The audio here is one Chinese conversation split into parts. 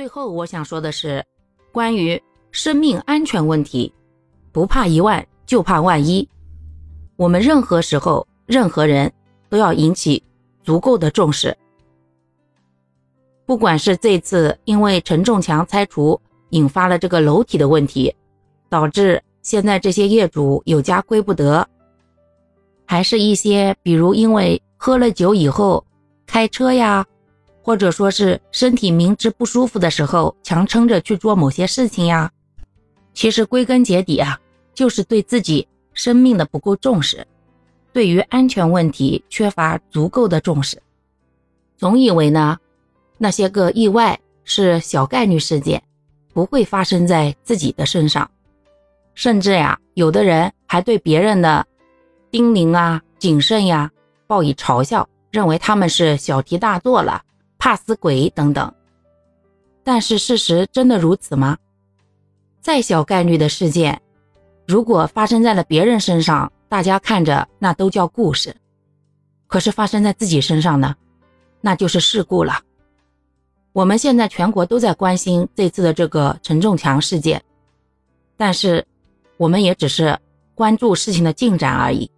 最后我想说的是，关于生命安全问题，不怕一万就怕万一。我们任何时候、任何人都要引起足够的重视。不管是这次因为承重墙拆除引发了这个楼体的问题，导致现在这些业主有家归不得，还是一些比如因为喝了酒以后开车呀。或者说是身体明知不舒服的时候，强撑着去做某些事情呀。其实归根结底啊，就是对自己生命的不够重视，对于安全问题缺乏足够的重视。总以为呢，那些个意外是小概率事件，不会发生在自己的身上。甚至呀，有的人还对别人的叮咛啊、谨慎呀，报以嘲笑，认为他们是小题大做了。怕死鬼等等，但是事实真的如此吗？再小概率的事件，如果发生在了别人身上，大家看着那都叫故事；可是发生在自己身上呢，那就是事故了。我们现在全国都在关心这次的这个承重墙事件，但是我们也只是关注事情的进展而已。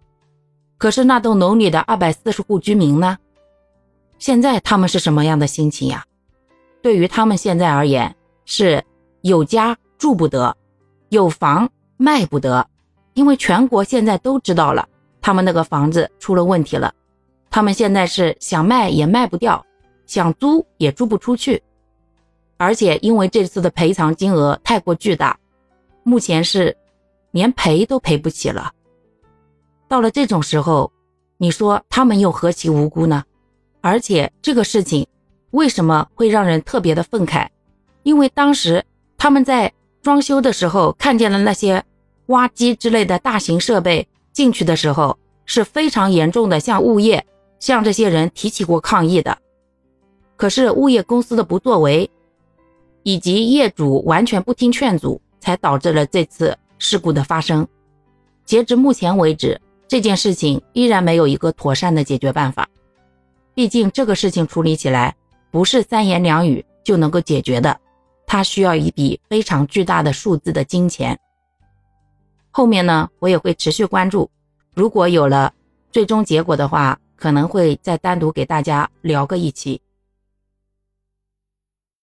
可是那栋楼里的二百四十户居民呢？现在他们是什么样的心情呀？对于他们现在而言，是有家住不得，有房卖不得，因为全国现在都知道了，他们那个房子出了问题了。他们现在是想卖也卖不掉，想租也租不出去，而且因为这次的赔偿金额太过巨大，目前是连赔都赔不起了。到了这种时候，你说他们又何其无辜呢？而且这个事情为什么会让人特别的愤慨？因为当时他们在装修的时候看见了那些挖机之类的大型设备进去的时候是非常严重的，向物业向这些人提起过抗议的。可是物业公司的不作为，以及业主完全不听劝阻，才导致了这次事故的发生。截至目前为止，这件事情依然没有一个妥善的解决办法。毕竟这个事情处理起来不是三言两语就能够解决的，它需要一笔非常巨大的数字的金钱。后面呢，我也会持续关注，如果有了最终结果的话，可能会再单独给大家聊个一期。